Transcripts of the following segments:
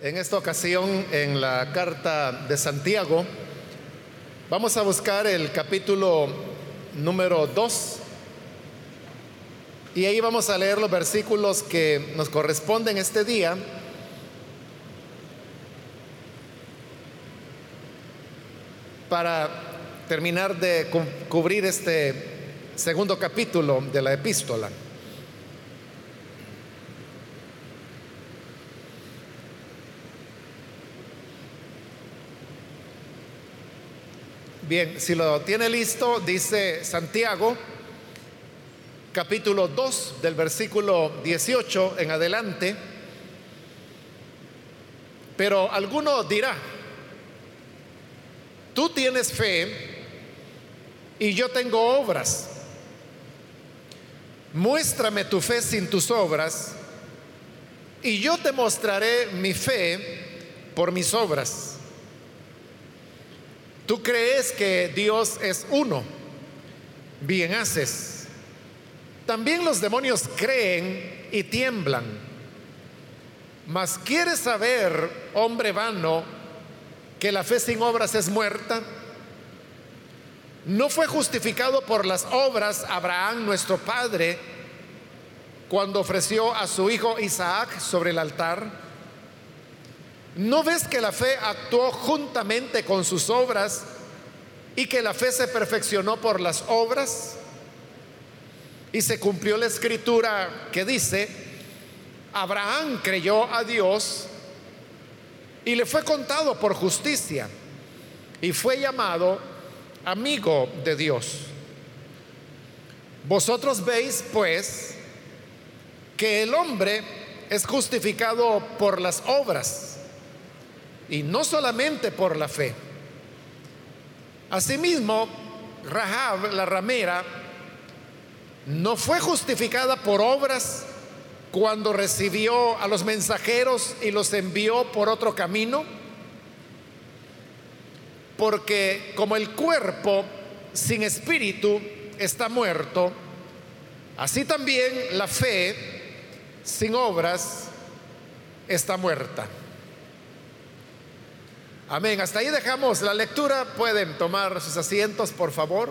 En esta ocasión, en la carta de Santiago, vamos a buscar el capítulo número 2 y ahí vamos a leer los versículos que nos corresponden este día. para terminar de cubrir este segundo capítulo de la epístola. Bien, si lo tiene listo, dice Santiago, capítulo 2, del versículo 18 en adelante. Pero alguno dirá, tú tienes fe y yo tengo obras. Muéstrame tu fe sin tus obras y yo te mostraré mi fe por mis obras. Tú crees que Dios es uno, bien haces. También los demonios creen y tiemblan. Mas quieres saber, hombre vano, que la fe sin obras es muerta. No fue justificado por las obras Abraham, nuestro padre, cuando ofreció a su hijo Isaac sobre el altar. ¿No ves que la fe actuó juntamente con sus obras y que la fe se perfeccionó por las obras? Y se cumplió la escritura que dice, Abraham creyó a Dios y le fue contado por justicia y fue llamado amigo de Dios. Vosotros veis pues que el hombre es justificado por las obras y no solamente por la fe. Asimismo, Rahab, la ramera, no fue justificada por obras cuando recibió a los mensajeros y los envió por otro camino, porque como el cuerpo sin espíritu está muerto, así también la fe sin obras está muerta. Amén. Hasta ahí dejamos la lectura. Pueden tomar sus asientos, por favor.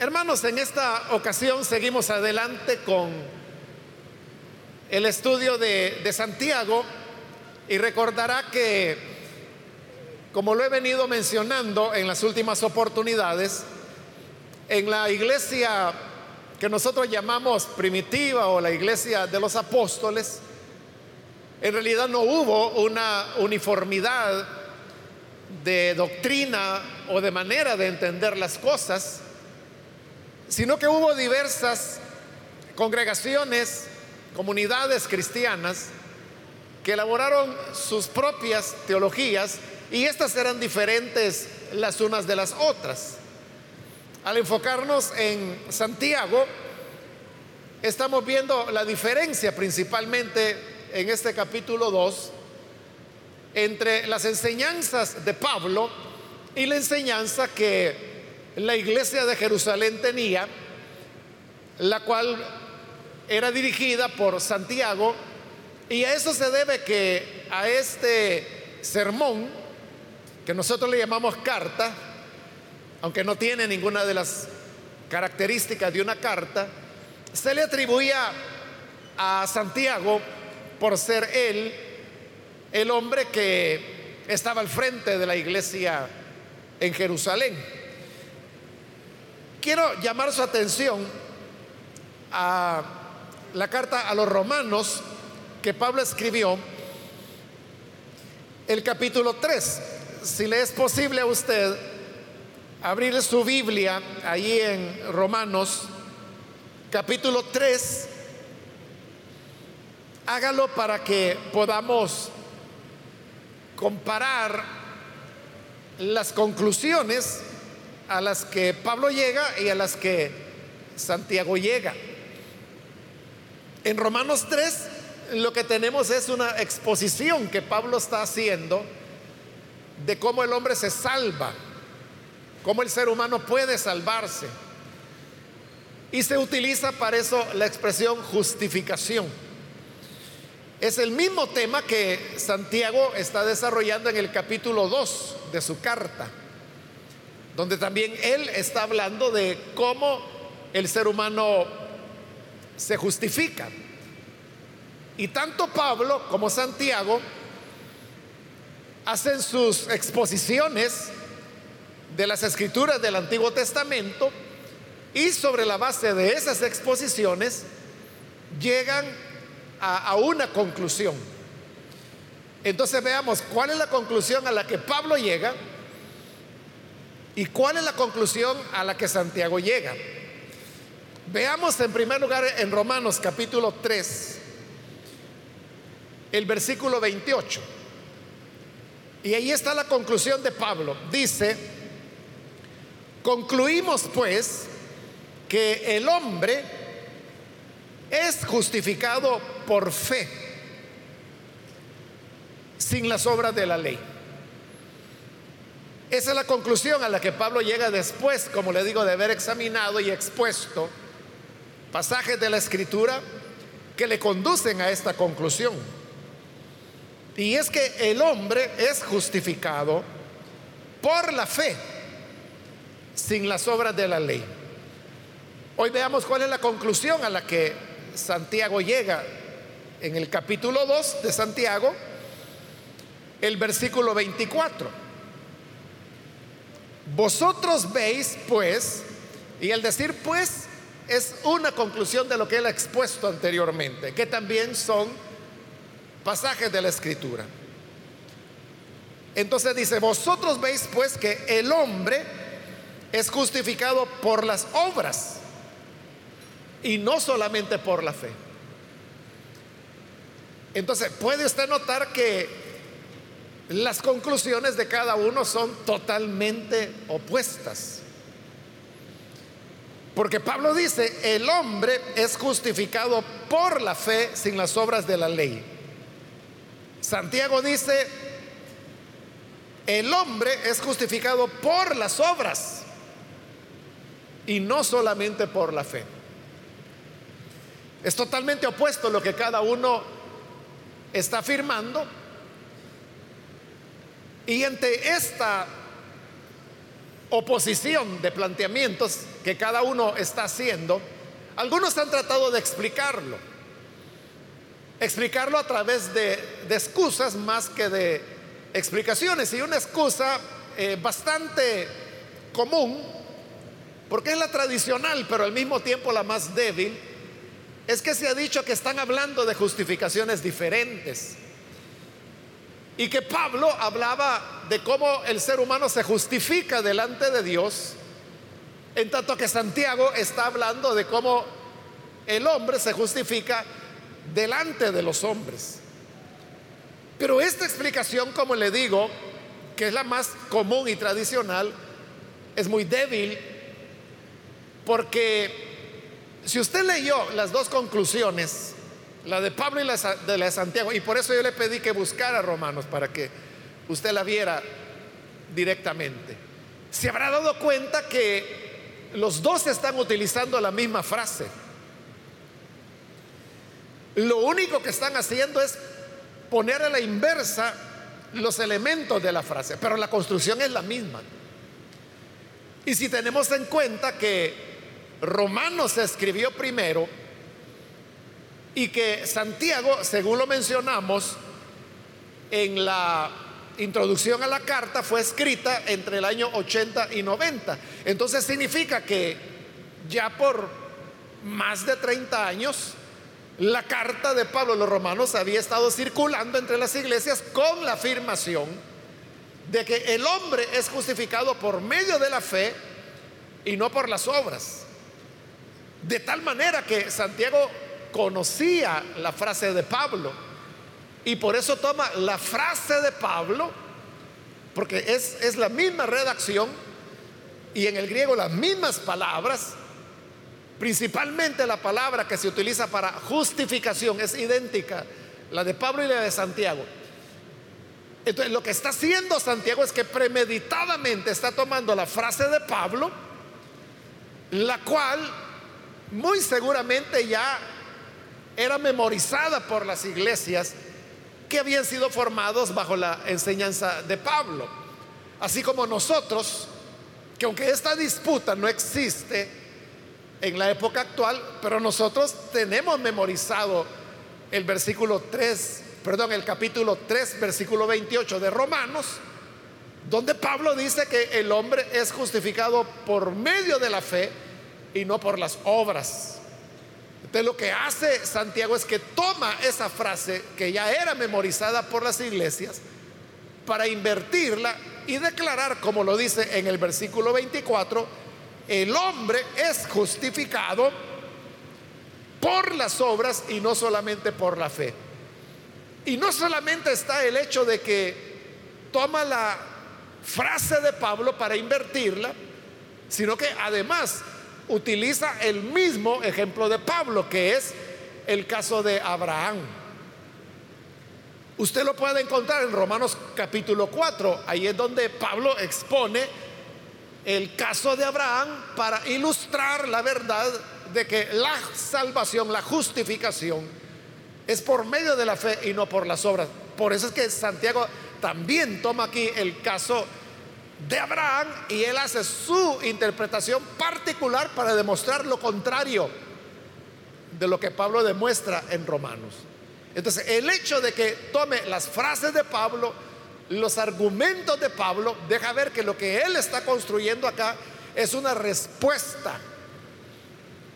Hermanos, en esta ocasión seguimos adelante con el estudio de, Santiago y recordará que, como lo he venido mencionando en las últimas oportunidades, en la iglesia que nosotros llamamos primitiva o la iglesia de los apóstoles, en realidad no hubo una uniformidad de doctrina o de manera de entender las cosas, sino que hubo diversas congregaciones, comunidades cristianas, que elaboraron sus propias teologías y estas eran diferentes las unas de las otras. Al enfocarnos en Santiago, estamos viendo la diferencia principalmente en este capítulo 2 entre las enseñanzas de Pablo y la enseñanza que la iglesia de Jerusalén tenía, la cual era dirigida por Santiago, y a eso se debe que a este sermón, que nosotros le llamamos carta, aunque no tiene ninguna de las características de una carta, se le atribuía a Santiago por ser él el hombre que estaba al frente de la iglesia en Jerusalén. Quiero llamar su atención a la carta a los romanos que Pablo escribió, el capítulo 3. Si le es posible a usted abrir su Biblia ahí en Romanos capítulo 3. Hágalo para que podamos comparar las conclusiones a las que Pablo llega y a las que Santiago llega. En Romanos 3 lo que tenemos es una exposición que Pablo está haciendo de cómo el hombre se salva cómo el ser humano puede salvarse. Y se utiliza para eso la expresión justificación. Es el mismo tema que Santiago está desarrollando en el capítulo 2 de su carta, donde también él está hablando de cómo el ser humano se justifica. Y tanto Pablo como Santiago hacen sus exposiciones de las escrituras del Antiguo Testamento y sobre la base de esas exposiciones llegan a, una conclusión. Entonces veamos cuál es la conclusión a la que Pablo llega y cuál es la conclusión a la que Santiago llega. Veamos en primer lugar en Romanos capítulo 3, el versículo 28. Y ahí está la conclusión de Pablo. Dice, concluimos pues que el hombre es justificado por fe, sin las obras de la ley. Esa es la conclusión a la que Pablo llega después, como le digo, de haber examinado y expuesto pasajes de la escritura que le conducen a esta conclusión. Y es que el hombre es justificado por la fe, sin las obras de la ley. Hoy veamos cuál es la conclusión a la que Santiago llega en el capítulo 2 de Santiago, el versículo 24. Vosotros veis pues, y el decir pues es una conclusión de lo que él ha expuesto anteriormente, que también son pasajes de la escritura. Entonces dice, vosotros veis pues que el hombre es justificado por las obras y no solamente por la fe. Entonces, puede usted notar que las conclusiones de cada uno son totalmente opuestas. Porque Pablo dice, el hombre es justificado por la fe sin las obras de la ley. Santiago dice, el hombre es justificado por las obras y no solamente por la fe. Es totalmente opuesto lo que cada uno está afirmando. Y ante esta oposición de planteamientos que cada uno está haciendo, algunos han tratado de explicarlo. Explicarlo a través de, excusas más que de explicaciones. Y una excusa eh, bastante común, porque es la tradicional, pero al mismo tiempo la más débil, es que se ha dicho que están hablando de justificaciones diferentes. Y que Pablo hablaba de cómo el ser humano se justifica delante de Dios, en tanto que Santiago está hablando de cómo el hombre se justifica delante de los hombres. Pero esta explicación, como le digo, que es la más común y tradicional, es muy débil porque si usted leyó las dos conclusiones, la de Pablo y la de, Santiago, y por eso yo le pedí que buscara Romanos para que usted la viera directamente, se habrá dado cuenta que los dos están utilizando la misma frase. Lo único que están haciendo es poner a la inversa los elementos de la frase, pero la construcción es la misma. Y si tenemos en cuenta que Romanos se escribió primero y que Santiago, según lo mencionamos en la introducción a la carta, fue escrita entre el año 80 y 90. Entonces significa que ya por más de 30 años, la carta de Pablo a los romanos había estado circulando entre las iglesias con la afirmación de que el hombre es justificado por medio de la fe y no por las obras. De tal manera que Santiago conocía la frase de Pablo y por eso toma la frase de Pablo, porque es, es la misma redacción y en el griego las mismas palabras, principalmente la palabra que se utiliza para justificación es idéntica, la de Pablo y la de Santiago. Entonces lo que está haciendo Santiago es que premeditadamente está tomando la frase de Pablo, la cual muy seguramente ya era memorizada por las iglesias que habían sido formados bajo la enseñanza de Pablo. Así como nosotros, que aunque esta disputa no existe en la época actual, pero nosotros tenemos memorizado el versículo 3, perdón, el capítulo 3, versículo 28 de Romanos, donde Pablo dice que el hombre es justificado por medio de la fe y no por las obras. Entonces lo que hace Santiago es que toma esa frase que ya era memorizada por las iglesias para invertirla y declarar, como lo dice en el versículo 24, el hombre es justificado por las obras y no solamente por la fe. Y no solamente está el hecho de que toma la frase de Pablo para invertirla, sino que además utiliza el mismo ejemplo de Pablo, que es el caso de Abraham. Usted lo puede encontrar en Romanos capítulo 4, ahí es donde Pablo expone el caso de Abraham para ilustrar la verdad de que la salvación, la justificación, es por medio de la fe y no por las obras. Por eso es que Santiago también toma aquí el caso de Abraham y él hace su interpretación particular para demostrar lo contrario de lo que Pablo demuestra en Romanos. Entonces, el hecho de que tome las frases de Pablo, los argumentos de Pablo, deja ver que lo que él está construyendo acá es una respuesta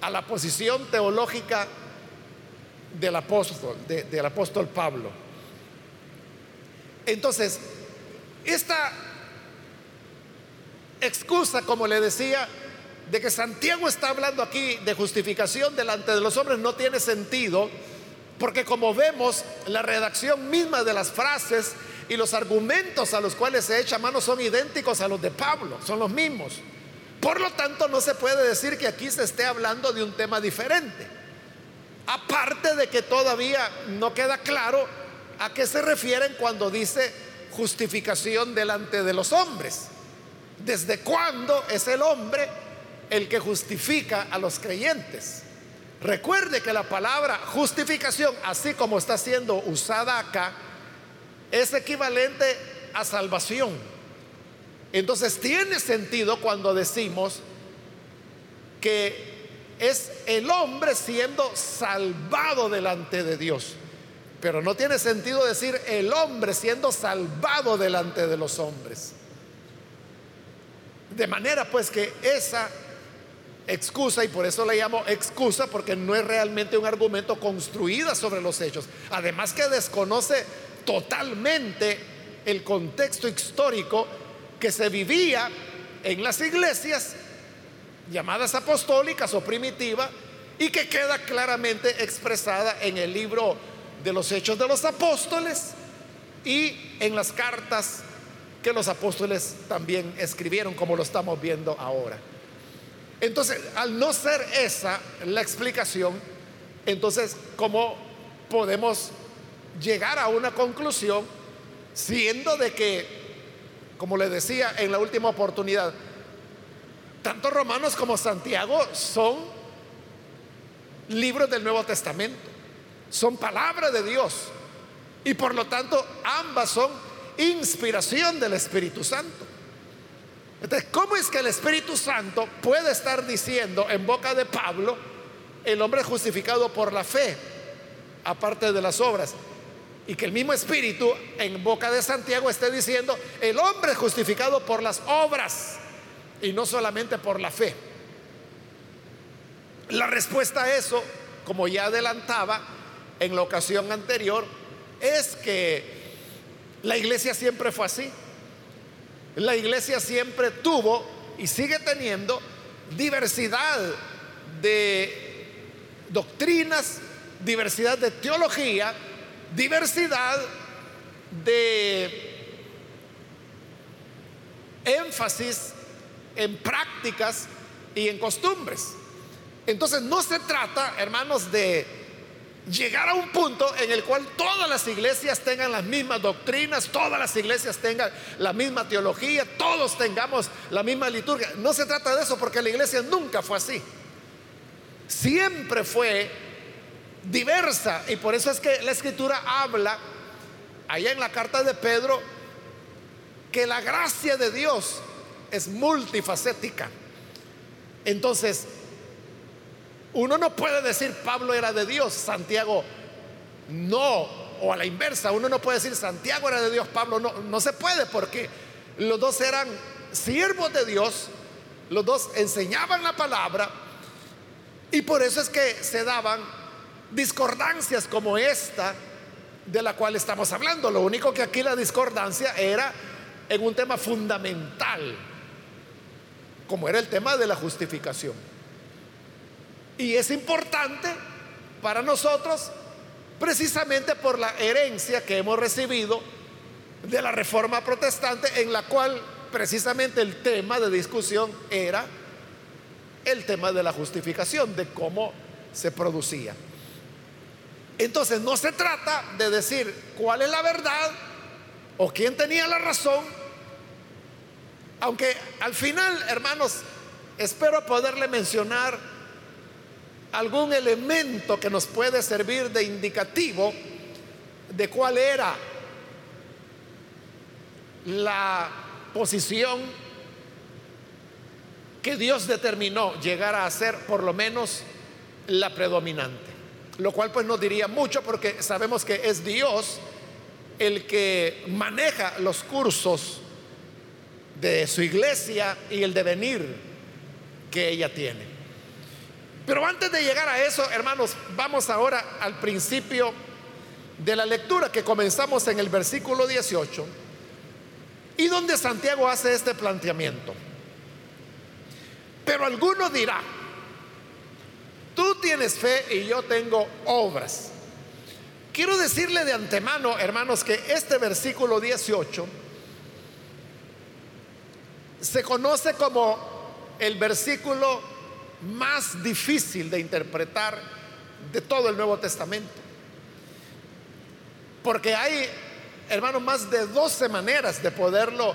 a la posición teológica del apóstol, del apóstol Pablo. Entonces, esta excusa, como le decía, de que Santiago está hablando aquí de justificación delante de los hombres no tiene sentido, porque como vemos, la redacción misma de las frases y los argumentos a los cuales se echa mano son idénticos a los de Pablo, son los mismos. Por lo tanto, no se puede decir que aquí se esté hablando de un tema diferente. Aparte de que todavía no queda claro a qué se refieren cuando dice justificación delante de los hombres. ¿Desde cuándo es el hombre el que justifica a los creyentes? Recuerde que la palabra justificación, así como está siendo usada acá, es equivalente a salvación. Entonces tiene sentido cuando decimos que es el hombre siendo salvado delante de Dios. Pero no tiene sentido decir el hombre siendo salvado delante de los hombres. De manera pues que esa excusa, y por eso la llamo excusa, porque no es realmente un argumento construido sobre los hechos. Además que desconoce totalmente el contexto histórico que se vivía en las iglesias llamadas apostólicas o primitivas y que queda claramente expresada en el libro de los hechos de los apóstoles y en las cartas que los apóstoles también escribieron, como lo estamos viendo ahora. Entonces, al no ser esa la explicación, entonces, ¿cómo podemos llegar a una conclusión siendo de que, como le decía en la última oportunidad, tanto Romanos como Santiago son libros del Nuevo Testamento, son palabra de Dios y por lo tanto ambas son inspiración del Espíritu Santo. Entonces, ¿cómo es que el Espíritu Santo puede estar diciendo en boca de Pablo, el hombre justificado por la fe, aparte de las obras? Y que el mismo Espíritu en boca de Santiago esté diciendo, el hombre justificado por las obras y no solamente por la fe. La respuesta a eso, como ya adelantaba en la ocasión anterior, es que la iglesia siempre fue así. La iglesia siempre tuvo y sigue teniendo diversidad de doctrinas, diversidad de teología, diversidad de énfasis en prácticas y en costumbres. Entonces no se trata, hermanos, de llegar a un punto en el cual todas las iglesias tengan las mismas doctrinas, todas las iglesias tengan la misma teología, todos tengamos la misma liturgia. No se trata de eso porque la iglesia nunca fue así. siempre fue diversa y por eso es que la escritura habla allá en la carta de Pedro que la gracia de Dios es multifacética. Entonces, uno no puede decir Pablo era de Dios, Santiago no, o a la inversa, uno no puede decir Santiago era de Dios, Pablo no, no se puede porque los dos eran siervos de Dios, los dos enseñaban la palabra y por eso es que se daban discordancias como esta de la cual estamos hablando. Lo único que aquí la discordancia era en un tema fundamental, como era el tema de la justificación. Y es importante para nosotros precisamente por la herencia que hemos recibido de la reforma protestante en la cual precisamente el tema de discusión era el tema de la justificación, de cómo se producía. Entonces no se trata de decir cuál es la verdad o quién tenía la razón, aunque al final, hermanos, espero poderle mencionar algún elemento que nos puede servir de indicativo de cuál era la posición que Dios determinó llegar a ser por lo menos la predominante. Lo cual pues no diría mucho porque sabemos que es Dios el que maneja los cursos de su iglesia y el devenir que ella tiene. Pero antes de llegar a eso, hermanos, vamos ahora al principio de la lectura que comenzamos en el versículo 18 y donde Santiago hace este planteamiento. Pero alguno dirá, tú tienes fe y yo tengo obras. Quiero decirle de antemano, hermanos, que este versículo 18 se conoce como el versículo más difícil de interpretar de todo el Nuevo Testamento. Porque hay, hermanos, más de 12 maneras de poderlo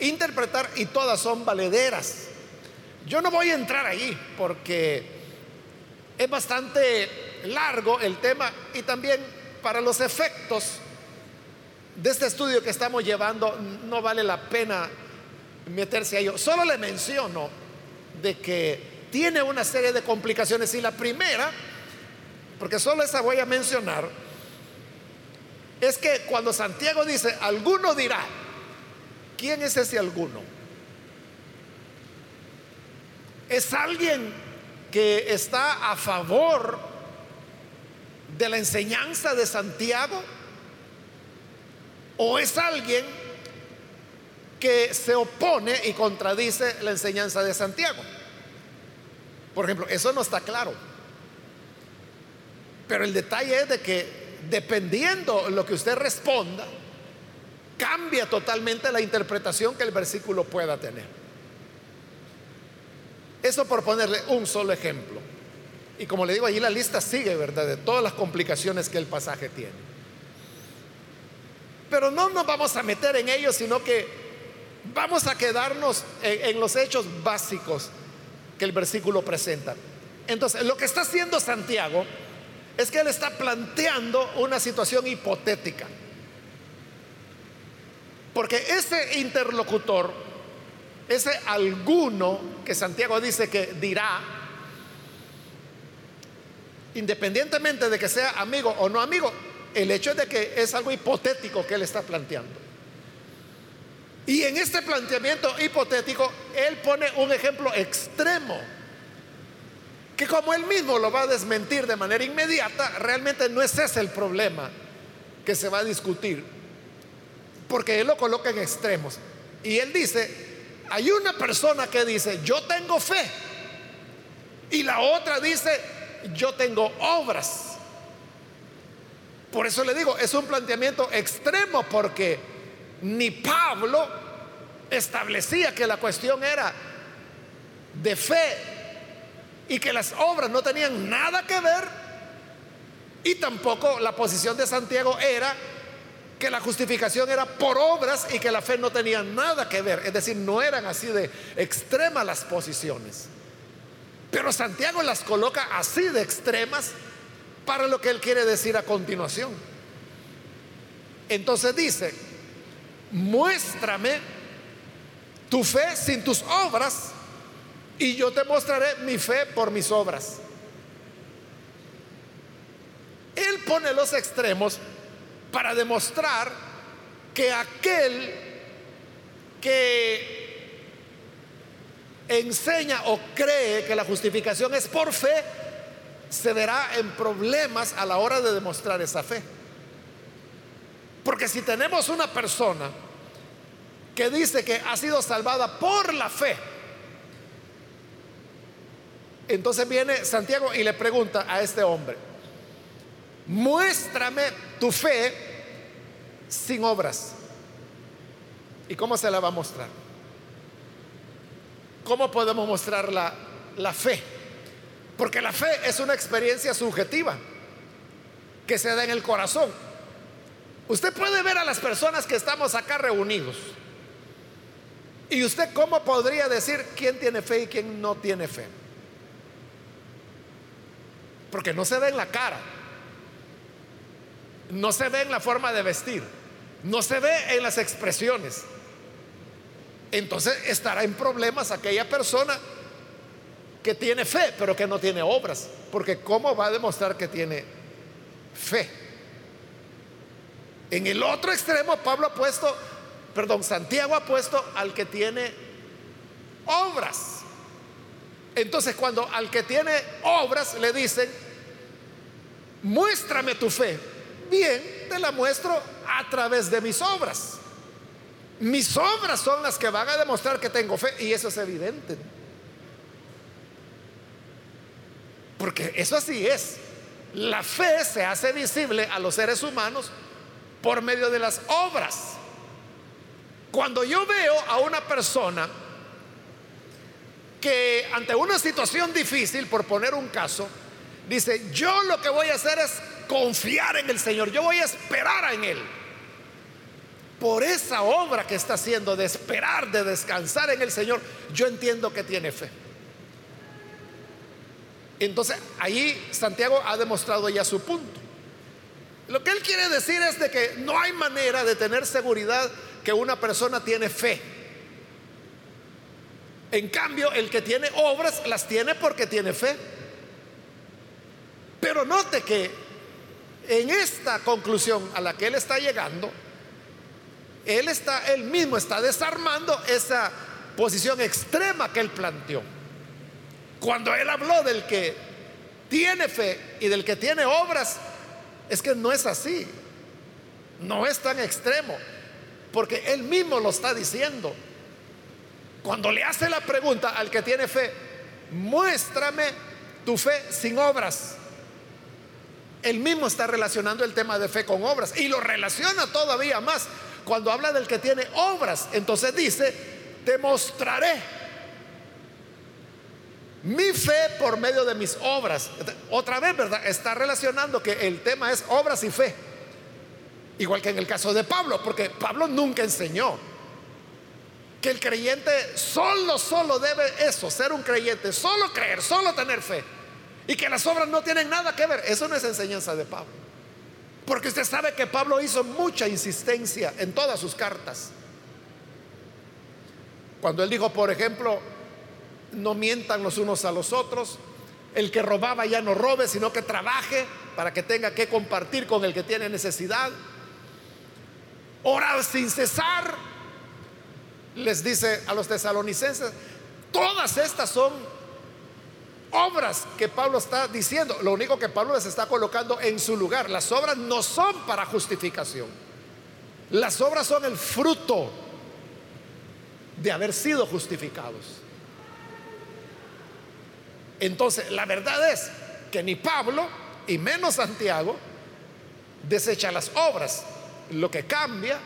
interpretar y todas son valederas. Yo no voy a entrar ahí porque es bastante largo el tema y también para los efectos de este estudio que estamos llevando no vale la pena meterse a ello. Solo le menciono de que tiene una serie de complicaciones y la primera, porque solo esa voy a mencionar, es que cuando Santiago dice, alguno dirá, ¿quién es ese alguno? ¿Es alguien que está a favor de la enseñanza de Santiago? ¿O es alguien que se opone y contradice la enseñanza de Santiago? Por ejemplo, eso no está claro. Pero el detalle es de que dependiendo lo que usted responda, cambia totalmente la interpretación que el versículo pueda tener. Eso por ponerle un solo ejemplo. Y como le digo, allí la lista sigue, ¿verdad? De todas las complicaciones que el pasaje tiene. Pero no nos vamos a meter en ello, sino que vamos a quedarnos en, los hechos básicos que el versículo presenta. Entonces, lo que está haciendo Santiago es que él está planteando una situación hipotética. Porque ese interlocutor ese alguno que Santiago dice que dirá, independientemente de que sea amigo o no amigo, el hecho es de que es algo hipotético que él está planteando. Y en este planteamiento hipotético, él pone un ejemplo extremo, que como él mismo lo va a desmentir de manera inmediata, realmente no es ese el problema que se va a discutir, porque él lo coloca en extremos. Y él dice, hay una persona que dice, yo tengo fe. Y la otra dice, yo tengo obras. Por eso le digo, es un planteamiento extremo porque ni Pablo establecía que la cuestión era de fe y que las obras no tenían nada que ver. Y tampoco la posición de Santiago era que la justificación era por obras y que la fe no tenía nada que ver. Es decir, no eran así de extremas las posiciones. Pero Santiago las coloca así de extremas para lo que él quiere decir a continuación. Entonces dice, muéstrame tu fe sin tus obras y yo te mostraré mi fe por mis obras. Él pone los extremos para demostrar que aquel que enseña o cree que la justificación es por fe, se verá en problemas a la hora de demostrar esa fe. Porque si tenemos una persona que dice que ha sido salvada por la fe, entonces viene Santiago y le pregunta a este hombre, muéstrame tu fe sin obras. ¿Y cómo se la va a mostrar? ¿Cómo podemos mostrar la, la fe? Porque la fe es una experiencia subjetiva que se da en el corazón. Usted puede ver a las personas que estamos acá reunidos. ¿Y usted cómo podría decir quién tiene fe y quién no tiene fe? Porque no se ve en la cara, no se ve en la forma de vestir, no se ve en las expresiones. Entonces estará en problemas aquella persona que tiene fe, pero que no tiene obras. Porque ¿cómo va a demostrar que tiene fe? En el otro extremo, Pablo ha puesto, perdón, Santiago ha puesto al que tiene obras. Entonces, cuando al que tiene obras le dicen, muéstrame tu fe, bien, te la muestro a través de mis obras. Mis obras son las que van a demostrar que tengo fe y eso es evidente. Porque eso así es. La fe se hace visible a los seres humanos por medio de las obras. Cuando yo veo a una persona que ante una situación difícil, por poner un caso, dice, yo lo que voy a hacer es confiar en el Señor, yo voy a esperar en Él. Por esa obra que está haciendo de esperar, de descansar en el Señor, yo entiendo que tiene fe. Entonces, ahí Santiago ha demostrado ya su punto. Lo que él quiere decir es de que no hay manera de tener seguridad que una persona tiene fe. En cambio, el que tiene obras las tiene porque tiene fe. Pero note que en esta conclusión a la que él está llegando, él está él mismo está desarmando esa posición extrema que él planteó. Cuando él habló del que tiene fe y del que tiene obras, es que no es así. No es tan extremo. Porque él mismo lo está diciendo. Cuando le hace la pregunta al que tiene fe, muéstrame tu fe sin obras. Él mismo está relacionando el tema de fe con obras y lo relaciona todavía más cuando habla del que tiene obras. Entonces dice, te mostraré mi fe por medio de mis obras. Otra vez, ¿verdad? Está relacionando que el tema es obras y fe. Igual que en el caso de Pablo, porque Pablo nunca enseñó que el creyente solo, solo debe eso, ser un creyente, solo creer, solo tener fe. Y que las obras no tienen nada que ver. Eso no es enseñanza de Pablo. Porque usted sabe que Pablo hizo mucha insistencia en todas sus cartas. Cuando él dijo, por ejemplo, no mientan los unos a los otros. El que robaba ya no robe, sino que trabaje para que tenga que compartir con el que tiene necesidad. Orar sin cesar, les dice a los tesalonicenses. Todas estas son obras que Pablo está diciendo. Lo único que Pablo les está colocando en su lugar. Las obras no son para justificación. Las obras son el fruto de haber sido justificados. Entonces, la verdad es que ni Pablo y menos Santiago desecha las obras. Lo que cambia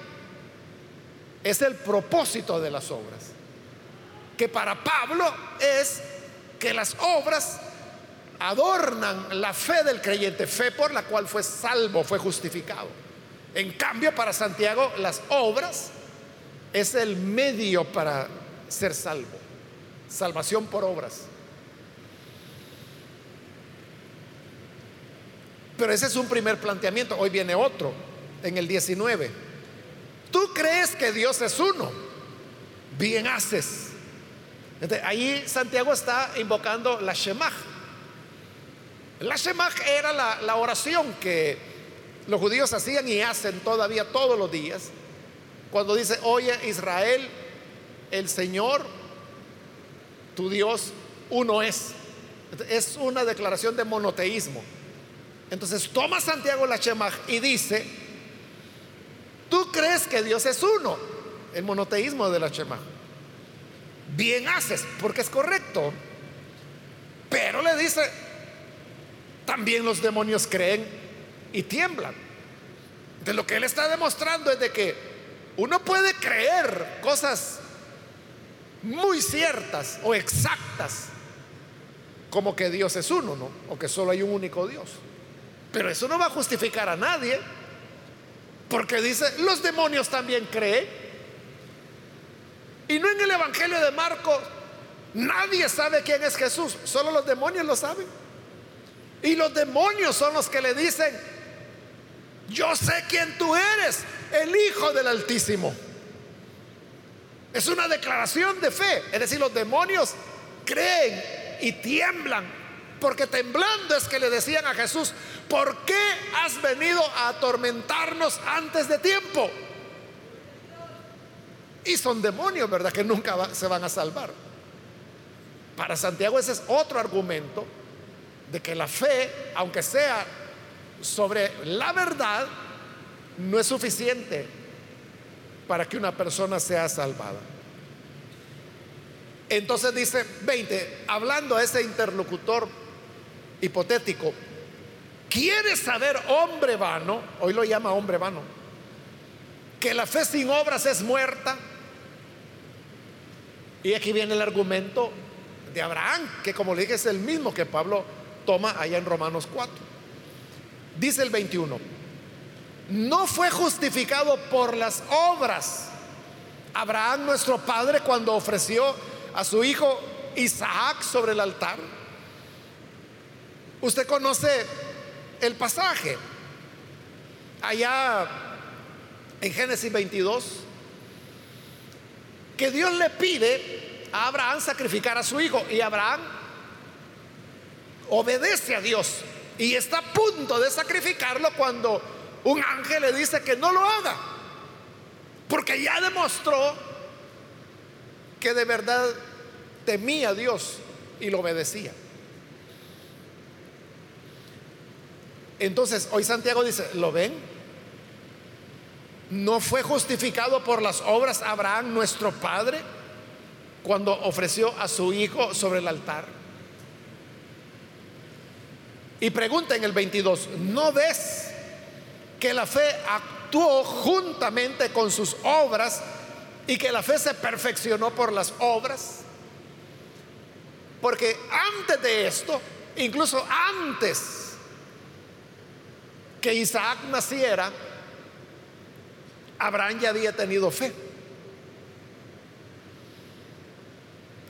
es el propósito de las obras. Que para Pablo es que las obras adornan la fe del creyente, fe por la cual fue salvo, fue justificado. En cambio, para Santiago, las obras es el medio para ser salvo. Salvación por obras. Pero ese es un primer planteamiento. Hoy viene otro, en el 19. Tú crees que Dios es uno. Bien haces. ahí Santiago está invocando la Shemach. La Shemach era la, la oración que los judíos hacían y hacen todavía todos los días. Cuando dice, oye Israel, el Señor, tu Dios, uno es. Es una declaración de monoteísmo. Entonces toma Santiago la Shemach y dice, tú crees que Dios es uno, el monoteísmo de la Shemach. Bien haces, porque es correcto. Pero le dice, también los demonios creen y tiemblan. De lo que él está demostrando es de que uno puede creer cosas muy ciertas o exactas, como que Dios es uno, ¿no? O que solo hay un único Dios. Pero eso no va a justificar a nadie. Porque dice, los demonios también creen. Y no en el Evangelio de Marcos, nadie sabe quién es Jesús, solo los demonios lo saben. Y los demonios son los que le dicen, yo sé quién tú eres, el Hijo del Altísimo. Es una declaración de fe. Es decir, los demonios creen y tiemblan. Porque temblando es que le decían a Jesús, ¿por qué has venido a atormentarnos antes de tiempo? Y son demonios, ¿verdad? Que nunca se van a salvar. Para Santiago ese es otro argumento de que la fe, aunque sea sobre la verdad, no es suficiente para que una persona sea salvada. Entonces dice 20, hablando a ese interlocutor hipotético, ¿quieres saber, hombre vano? Hoy lo llama hombre vano, que la fe sin obras es muerta. Y aquí viene el argumento de Abraham, que como le dije es el mismo que Pablo toma allá en Romanos 4. Dice el 21, no fue justificado por las obras. Abraham, nuestro padre, cuando ofreció a su hijo Isaac sobre el altar. Usted conoce el pasaje. Allá en Génesis 22, que Dios le pide a Abraham sacrificar a su hijo y Abraham obedece a Dios y está a punto de sacrificarlo cuando un ángel le dice que no lo haga, porque ya demostró que de verdad temía a Dios y lo obedecía. Entonces, hoy Santiago dice, ¿lo ven? ¿No fue justificado por las obras Abraham, nuestro padre, cuando ofreció a su hijo sobre el altar? Y pregunta en el 22, ¿no ves que la fe actuó juntamente con sus obras y que la fe se perfeccionó por las obras? Porque antes de esto, incluso antes que Isaac naciera, Abraham ya había tenido fe.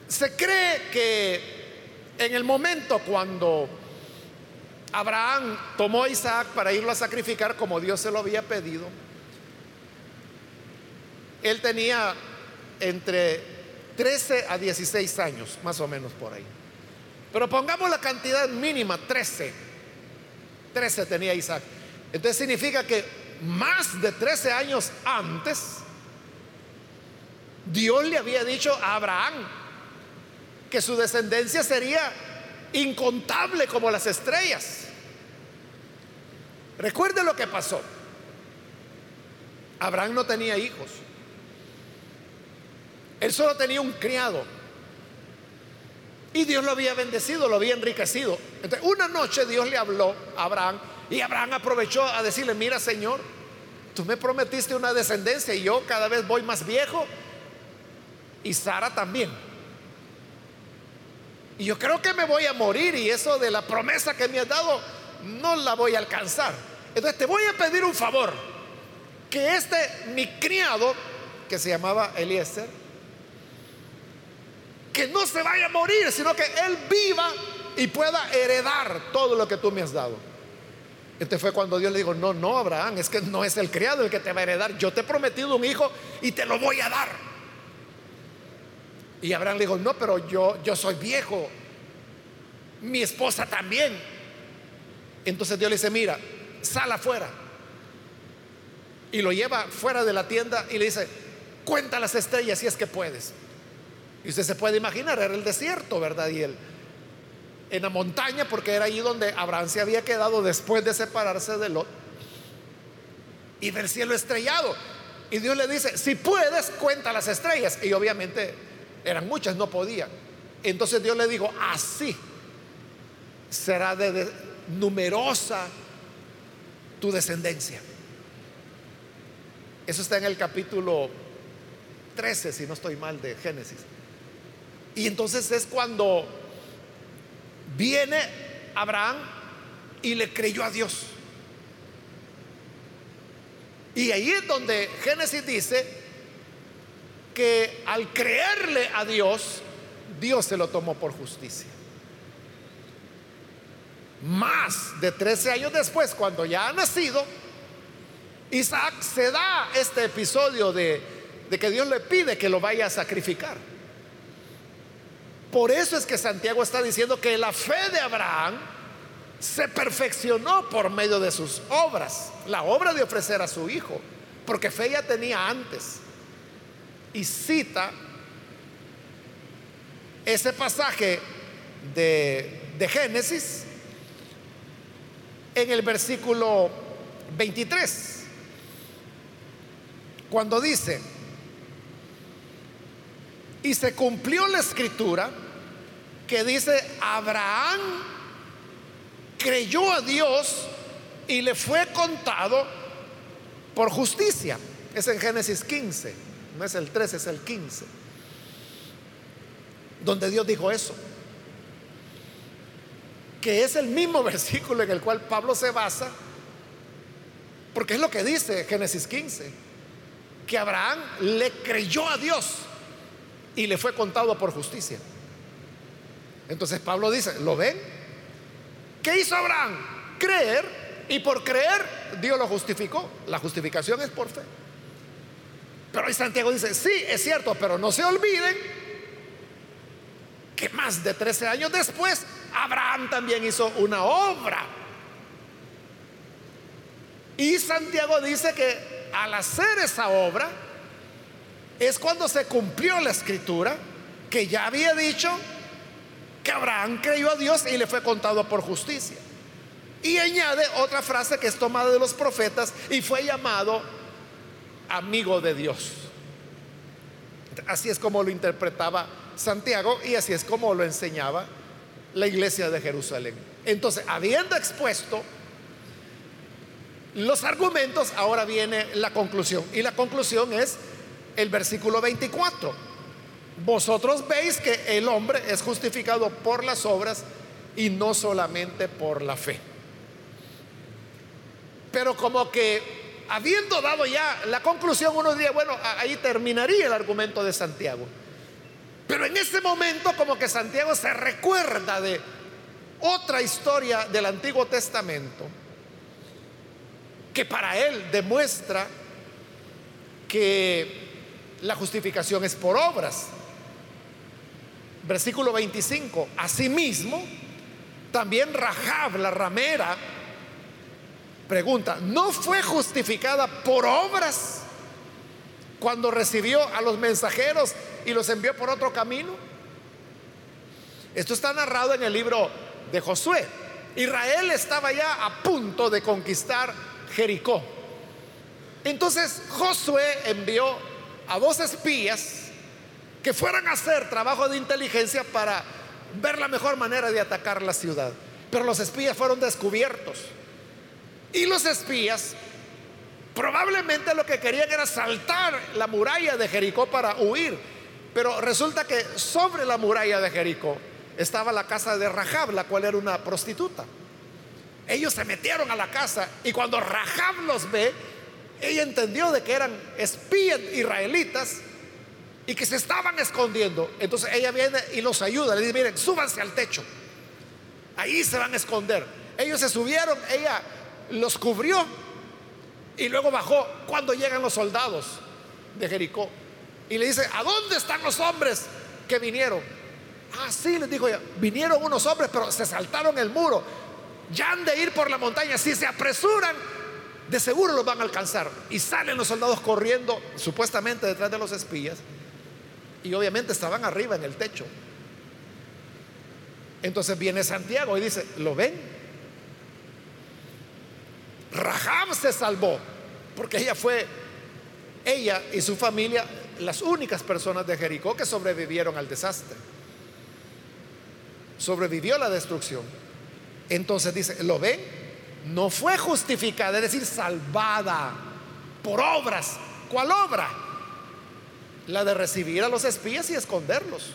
Se cree que en el momento cuando Abraham tomó a Isaac para irlo a sacrificar como Dios se lo había pedido, él tenía entre 13 a 16 años, más o menos por ahí. Pero pongamos la cantidad mínima, 13. 13 tenía Isaac. Entonces significa que más de 13 años antes, Dios le había dicho a Abraham que su descendencia sería incontable como las estrellas. Recuerde lo que pasó. Abraham no tenía hijos. Él solo tenía un criado. Y Dios lo había bendecido, lo había enriquecido. Entonces, una noche Dios le habló a Abraham y Abraham aprovechó a decirle, mira Señor, tú me prometiste una descendencia y yo cada vez voy más viejo y Sara también. Y yo creo que me voy a morir y eso de la promesa que me has dado no la voy a alcanzar. Entonces te voy a pedir un favor, que este mi criado, que se llamaba Eliezer, que no se vaya a morir, sino que él viva y pueda heredar todo lo que tú me has dado. Este fue cuando Dios le dijo, no, no, Abraham, es que no es el criado el que te va a heredar. Yo te he prometido un hijo y te lo voy a dar. Y Abraham le dijo, no, pero yo, yo soy viejo. Mi esposa también. Entonces Dios le dice, mira, sal afuera. Y lo lleva fuera de la tienda y le dice, cuenta las estrellas si es que puedes. Y usted se puede imaginar, era el desierto, ¿verdad? Y él en la montaña, porque era allí donde Abraham se había quedado después de separarse de Lot. Y ver cielo estrellado. Y Dios le dice, si puedes, cuenta las estrellas. Y obviamente eran muchas, no podía. Entonces Dios le dijo, así será de numerosa tu descendencia. Eso está en el capítulo 13, si no estoy mal, de Génesis. Y entonces es cuando viene Abraham y le creyó a Dios. Y ahí es donde Génesis dice que al creerle a Dios, Dios se lo tomó por justicia. Más de 13 años después, cuando ya ha nacido, Isaac se da este episodio de, de que Dios le pide que lo vaya a sacrificar. Por eso es que Santiago está diciendo que la fe de Abraham se perfeccionó por medio de sus obras, la obra de ofrecer a su hijo, porque fe ya tenía antes. Y cita ese pasaje de, de Génesis en el versículo 23, cuando dice, y se cumplió la escritura que dice, Abraham creyó a Dios y le fue contado por justicia. Es en Génesis 15, no es el 13, es el 15, donde Dios dijo eso. Que es el mismo versículo en el cual Pablo se basa, porque es lo que dice Génesis 15, que Abraham le creyó a Dios y le fue contado por justicia. Entonces Pablo dice, ¿lo ven? ¿Qué hizo Abraham? Creer y por creer Dios lo justificó. La justificación es por fe. Pero ahí Santiago dice, sí, es cierto, pero no se olviden que más de 13 años después Abraham también hizo una obra. Y Santiago dice que al hacer esa obra es cuando se cumplió la escritura que ya había dicho que Abraham creyó a Dios y le fue contado por justicia. Y añade otra frase que es tomada de los profetas y fue llamado amigo de Dios. Así es como lo interpretaba Santiago y así es como lo enseñaba la iglesia de Jerusalén. Entonces, habiendo expuesto los argumentos, ahora viene la conclusión. Y la conclusión es el versículo 24 vosotros veis que el hombre es justificado por las obras y no solamente por la fe. Pero como que habiendo dado ya la conclusión, uno diría, bueno, ahí terminaría el argumento de Santiago. Pero en ese momento como que Santiago se recuerda de otra historia del Antiguo Testamento que para él demuestra que la justificación es por obras. Versículo 25. Asimismo, también Rahab, la ramera, pregunta, ¿no fue justificada por obras cuando recibió a los mensajeros y los envió por otro camino? Esto está narrado en el libro de Josué. Israel estaba ya a punto de conquistar Jericó. Entonces Josué envió a dos espías que fueran a hacer trabajo de inteligencia para ver la mejor manera de atacar la ciudad. Pero los espías fueron descubiertos. Y los espías probablemente lo que querían era saltar la muralla de Jericó para huir. Pero resulta que sobre la muralla de Jericó estaba la casa de Rahab, la cual era una prostituta. Ellos se metieron a la casa y cuando Rahab los ve, ella entendió de que eran espías israelitas y que se estaban escondiendo. Entonces ella viene y los ayuda. Le dice, miren, súbanse al techo. Ahí se van a esconder. Ellos se subieron, ella los cubrió y luego bajó cuando llegan los soldados de Jericó y le dice, ¿a dónde están los hombres que vinieron? Ah, sí, les dijo ya, vinieron unos hombres, pero se saltaron el muro. Ya han de ir por la montaña. Si se apresuran, de seguro los van a alcanzar. Y salen los soldados corriendo, supuestamente detrás de los espías. Y obviamente estaban arriba en el techo. Entonces viene Santiago y dice, ¿lo ven? Rahab se salvó, porque ella fue, ella y su familia, las únicas personas de Jericó que sobrevivieron al desastre. Sobrevivió la destrucción. Entonces dice, ¿lo ven? No fue justificada, es decir, salvada por obras. ¿Cuál obra? La de recibir a los espías y esconderlos.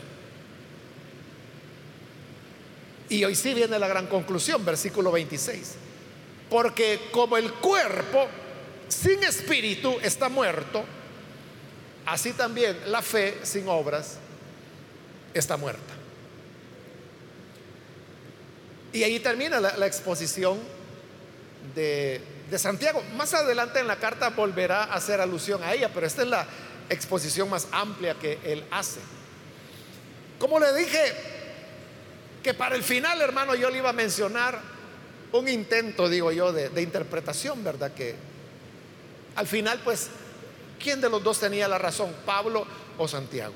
Y hoy sí viene la gran conclusión, versículo 26. Porque como el cuerpo sin espíritu está muerto, así también la fe sin obras está muerta. Y ahí termina la, exposición de, de, Santiago. Más adelante en la carta volverá a hacer alusión a ella, pero esta es la exposición más amplia que él hace. Como le dije, que para el final, hermano, yo le iba a mencionar un intento, digo yo, de, interpretación, ¿verdad? Que al final, pues, ¿quién de los dos tenía la razón, Pablo o Santiago?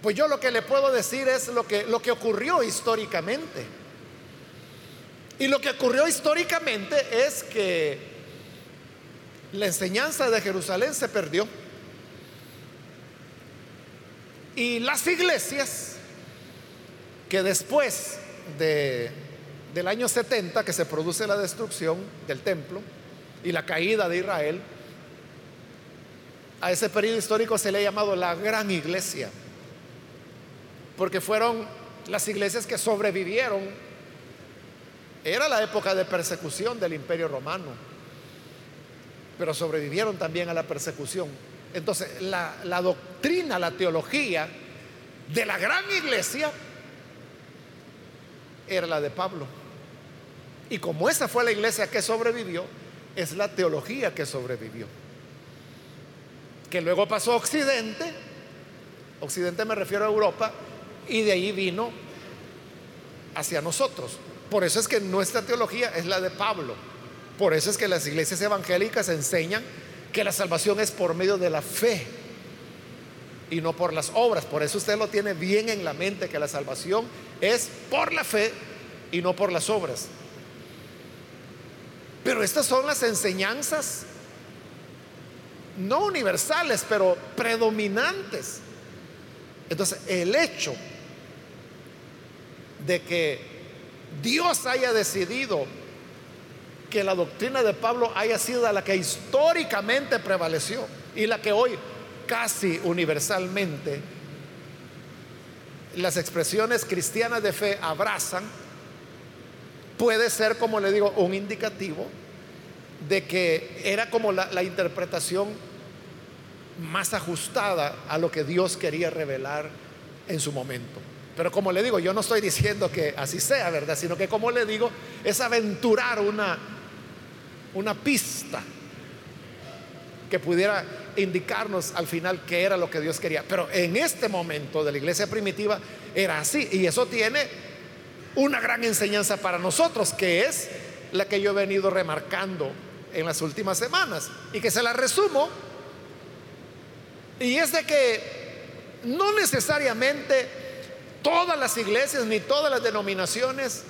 Pues yo lo que le puedo decir es lo que, lo que ocurrió históricamente. Y lo que ocurrió históricamente es que la enseñanza de Jerusalén se perdió. Y las iglesias que después de, del año 70, que se produce la destrucción del templo y la caída de Israel, a ese periodo histórico se le ha llamado la gran iglesia, porque fueron las iglesias que sobrevivieron. Era la época de persecución del imperio romano, pero sobrevivieron también a la persecución. Entonces, la, doctrina, la teología de la gran iglesia era la de Pablo. Y como esa fue la iglesia que sobrevivió, es la teología que sobrevivió. Que luego pasó a Occidente, Occidente me refiero a Europa, y de ahí vino hacia nosotros. Por eso es que nuestra teología es la de Pablo. Por eso es que las iglesias evangélicas enseñan que la salvación es por medio de la fe y no por las obras. Por eso usted lo tiene bien en la mente que la salvación es por la fe y no por las obras. Pero estas son las enseñanzas no universales, pero predominantes. Entonces, el hecho de que Dios haya decidido que la doctrina de Pablo haya sido la que históricamente prevaleció y la que hoy casi universalmente las expresiones cristianas de fe abrazan, puede ser, como le digo, un indicativo de que era como la, interpretación más ajustada a lo que Dios quería revelar en su momento. Pero como le digo, yo no estoy diciendo que así sea, ¿verdad? Sino que como le digo, es aventurar una, una pista que pudiera indicarnos al final qué era lo que Dios quería. Pero en este momento de la iglesia primitiva era así. Y eso tiene una gran enseñanza para nosotros, que es la que yo he venido remarcando en las últimas semanas. Y que se la resumo. Y es de que no necesariamente todas las iglesias ni todas las denominaciones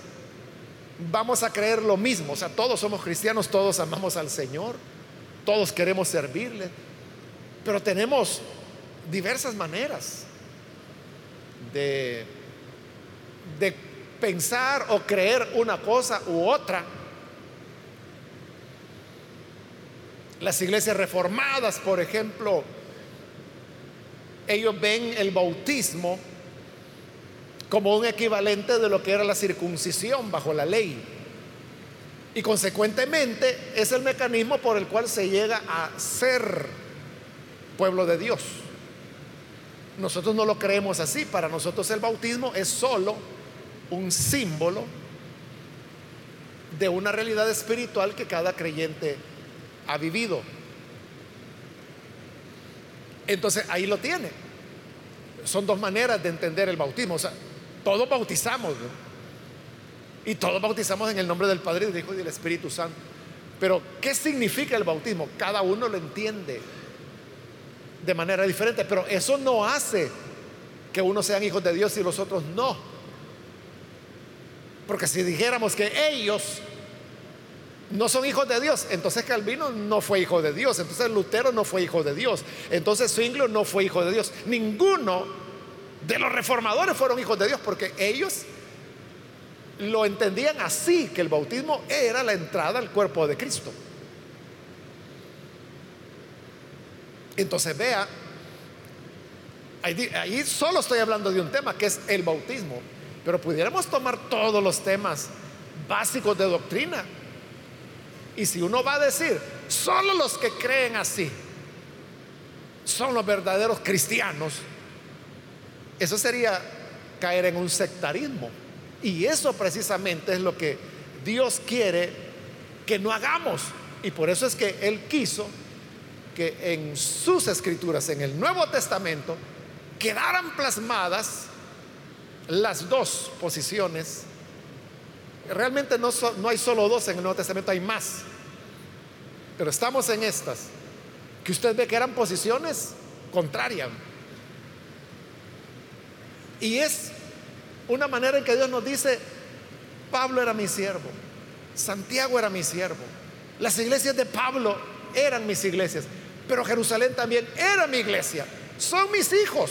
vamos a creer lo mismo. O sea, todos somos cristianos, todos amamos al Señor, todos queremos servirle. Pero tenemos diversas maneras de, de pensar o creer una cosa u otra. Las iglesias reformadas, por ejemplo, ellos ven el bautismo como un equivalente de lo que era la circuncisión bajo la ley. Y consecuentemente es el mecanismo por el cual se llega a ser pueblo de Dios. Nosotros no lo creemos así. Para nosotros el bautismo es solo un símbolo de una realidad espiritual que cada creyente ha vivido. Entonces ahí lo tiene. Son dos maneras de entender el bautismo. O sea, todos bautizamos. Y todos bautizamos en el nombre del Padre, del Hijo y del Espíritu Santo. Pero, ¿qué significa el bautismo? Cada uno lo entiende de manera diferente. Pero eso no hace que unos sean hijos de Dios y los otros no. Porque si dijéramos que ellos no son hijos de Dios, entonces Calvino no fue hijo de Dios, entonces Lutero no fue hijo de Dios, entonces Zwingli no fue hijo de Dios. Ninguno de los reformadores fueron hijos de Dios porque ellos lo entendían así, que el bautismo era la entrada al cuerpo de Cristo. Entonces vea, ahí, ahí, solo estoy hablando de un tema que es el bautismo, pero pudiéramos tomar todos los temas básicos de doctrina. Y si uno va a decir, solo los que creen así son los verdaderos cristianos, eso sería caer en un sectarismo. Y eso precisamente es lo que Dios quiere que no hagamos. Y por eso es que Él quiso que en sus escrituras, en el Nuevo Testamento, quedaran plasmadas las dos posiciones. Realmente no, hay solo dos en el Nuevo Testamento, hay más. Pero estamos en estas, que usted ve que eran posiciones contrarias. Y es una manera en que Dios nos dice, Pablo era mi siervo, Santiago era mi siervo, las iglesias de Pablo eran mis iglesias, pero Jerusalén también era mi iglesia. Son mis hijos.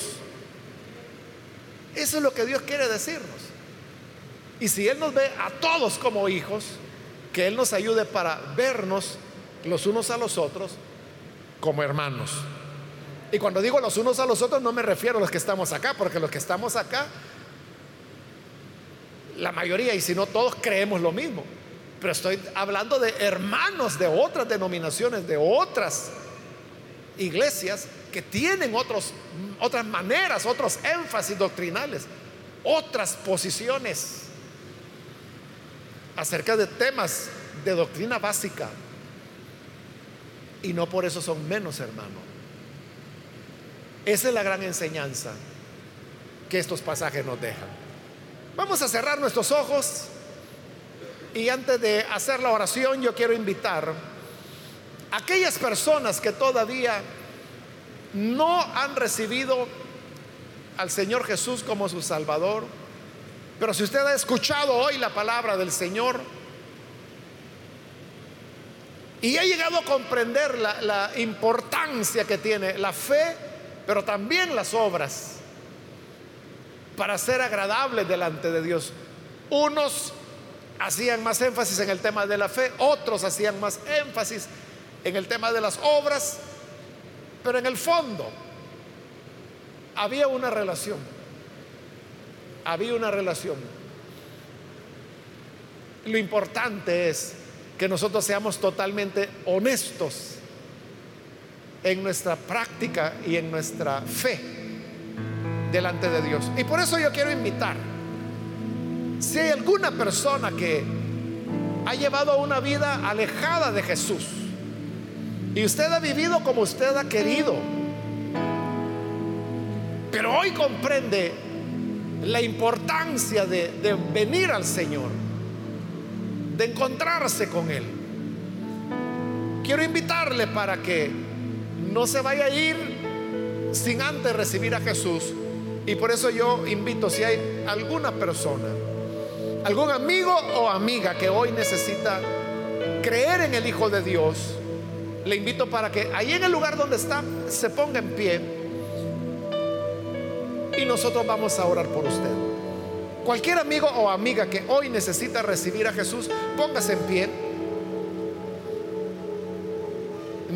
Eso es lo que Dios quiere decirnos. Y si Él nos ve a todos como hijos, que Él nos ayude para vernos los unos a los otros como hermanos. Y cuando digo los unos a los otros no me refiero a los que estamos acá, porque los que estamos acá, la mayoría, y si no todos, creemos lo mismo. Pero estoy hablando de hermanos de otras denominaciones, de otras iglesias que tienen otros, otras maneras, otros énfasis doctrinales, otras posiciones acerca de temas de doctrina básica. Y no por eso son menos hermanos. Esa es la gran enseñanza que estos pasajes nos dejan. Vamos a cerrar nuestros ojos y antes de hacer la oración yo quiero invitar aquellas personas que todavía no han recibido al Señor Jesús como su Salvador, pero si usted ha escuchado hoy la palabra del Señor y ha llegado a comprender la, la importancia que tiene la fe, pero también las obras para ser agradables delante de Dios, unos hacían más énfasis en el tema de la fe, otros hacían más énfasis en el tema de las obras, pero en el fondo había una relación, había una relación. Lo importante es que nosotros seamos totalmente honestos en nuestra práctica y en nuestra fe delante de Dios. Y por eso yo quiero invitar, si hay alguna persona que ha llevado una vida alejada de Jesús, y usted ha vivido como usted ha querido. Pero hoy comprende la importancia de, de venir al Señor, de encontrarse con Él. Quiero invitarle para que no se vaya a ir sin antes recibir a Jesús. Y por eso yo invito, si hay alguna persona, algún amigo o amiga que hoy necesita creer en el Hijo de Dios, le invito para que ahí en el lugar donde está se ponga en pie y nosotros vamos a orar por usted. Cualquier amigo o amiga que hoy necesita recibir a Jesús, póngase en pie.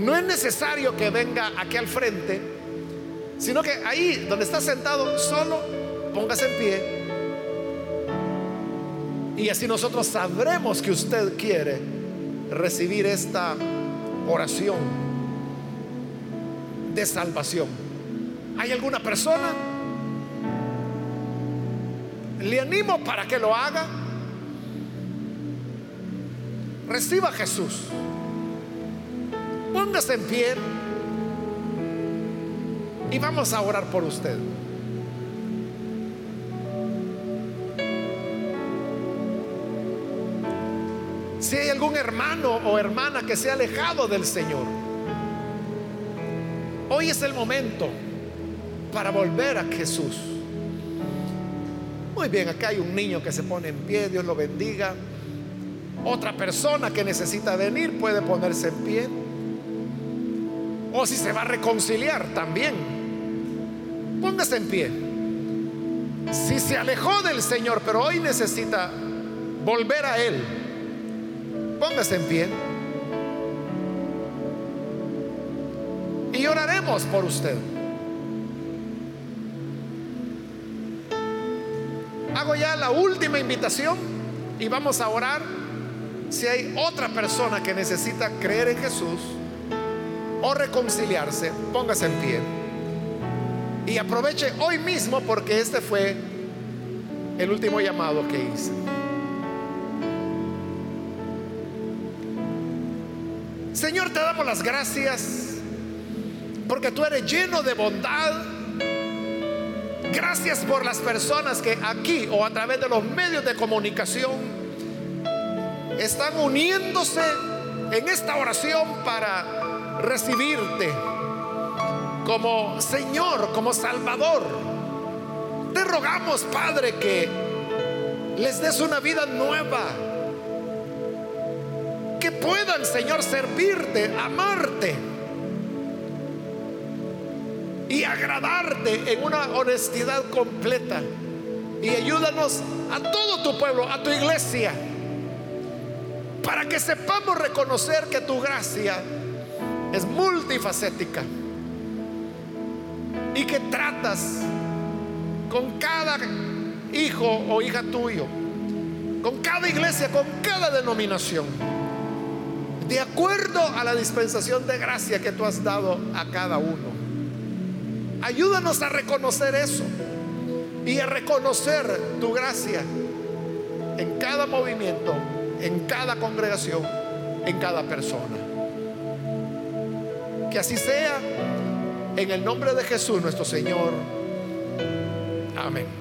No es necesario que venga aquí al frente, sino que ahí donde está sentado, solo póngase en pie. Y así nosotros sabremos que usted quiere recibir esta oración de salvación. ¿Hay alguna persona? Le animo para que lo haga. reciba a Jesús. Póngase en pie y vamos a orar por usted. Si hay algún hermano o hermana que se ha alejado del Señor, hoy es el momento para volver a Jesús. Muy bien, acá hay un niño que se pone en pie, Dios lo bendiga. Otra persona que necesita venir puede ponerse en pie. O si se va a reconciliar también, póngase en pie. Si se alejó del Señor, pero hoy necesita volver a Él, póngase en pie. Y oraremos por usted. Hago ya la última invitación y vamos a orar. Si hay otra persona que necesita creer en Jesús o reconciliarse, póngase en pie. Y aproveche hoy mismo porque este fue el último llamado que hice. Señor, te damos las gracias porque tú eres lleno de bondad. Gracias por las personas que aquí o a través de los medios de comunicación están uniéndose en esta oración para recibirte como Señor, como Salvador. Te rogamos, Padre, que les des una vida nueva. Que puedan, Señor, servirte, amarte y agradarte en una honestidad completa. Y ayúdanos a todo tu pueblo, a tu iglesia, para que sepamos reconocer que tu gracia es multifacética y que tratas con cada hijo o hija tuyo, con cada iglesia, con cada denominación, de acuerdo a la dispensación de gracia que tú has dado a cada uno. Ayúdanos a reconocer eso y a reconocer tu gracia en cada movimiento, en cada congregación, en cada persona. Que así sea en el nombre de Jesús nuestro Señor. Amén.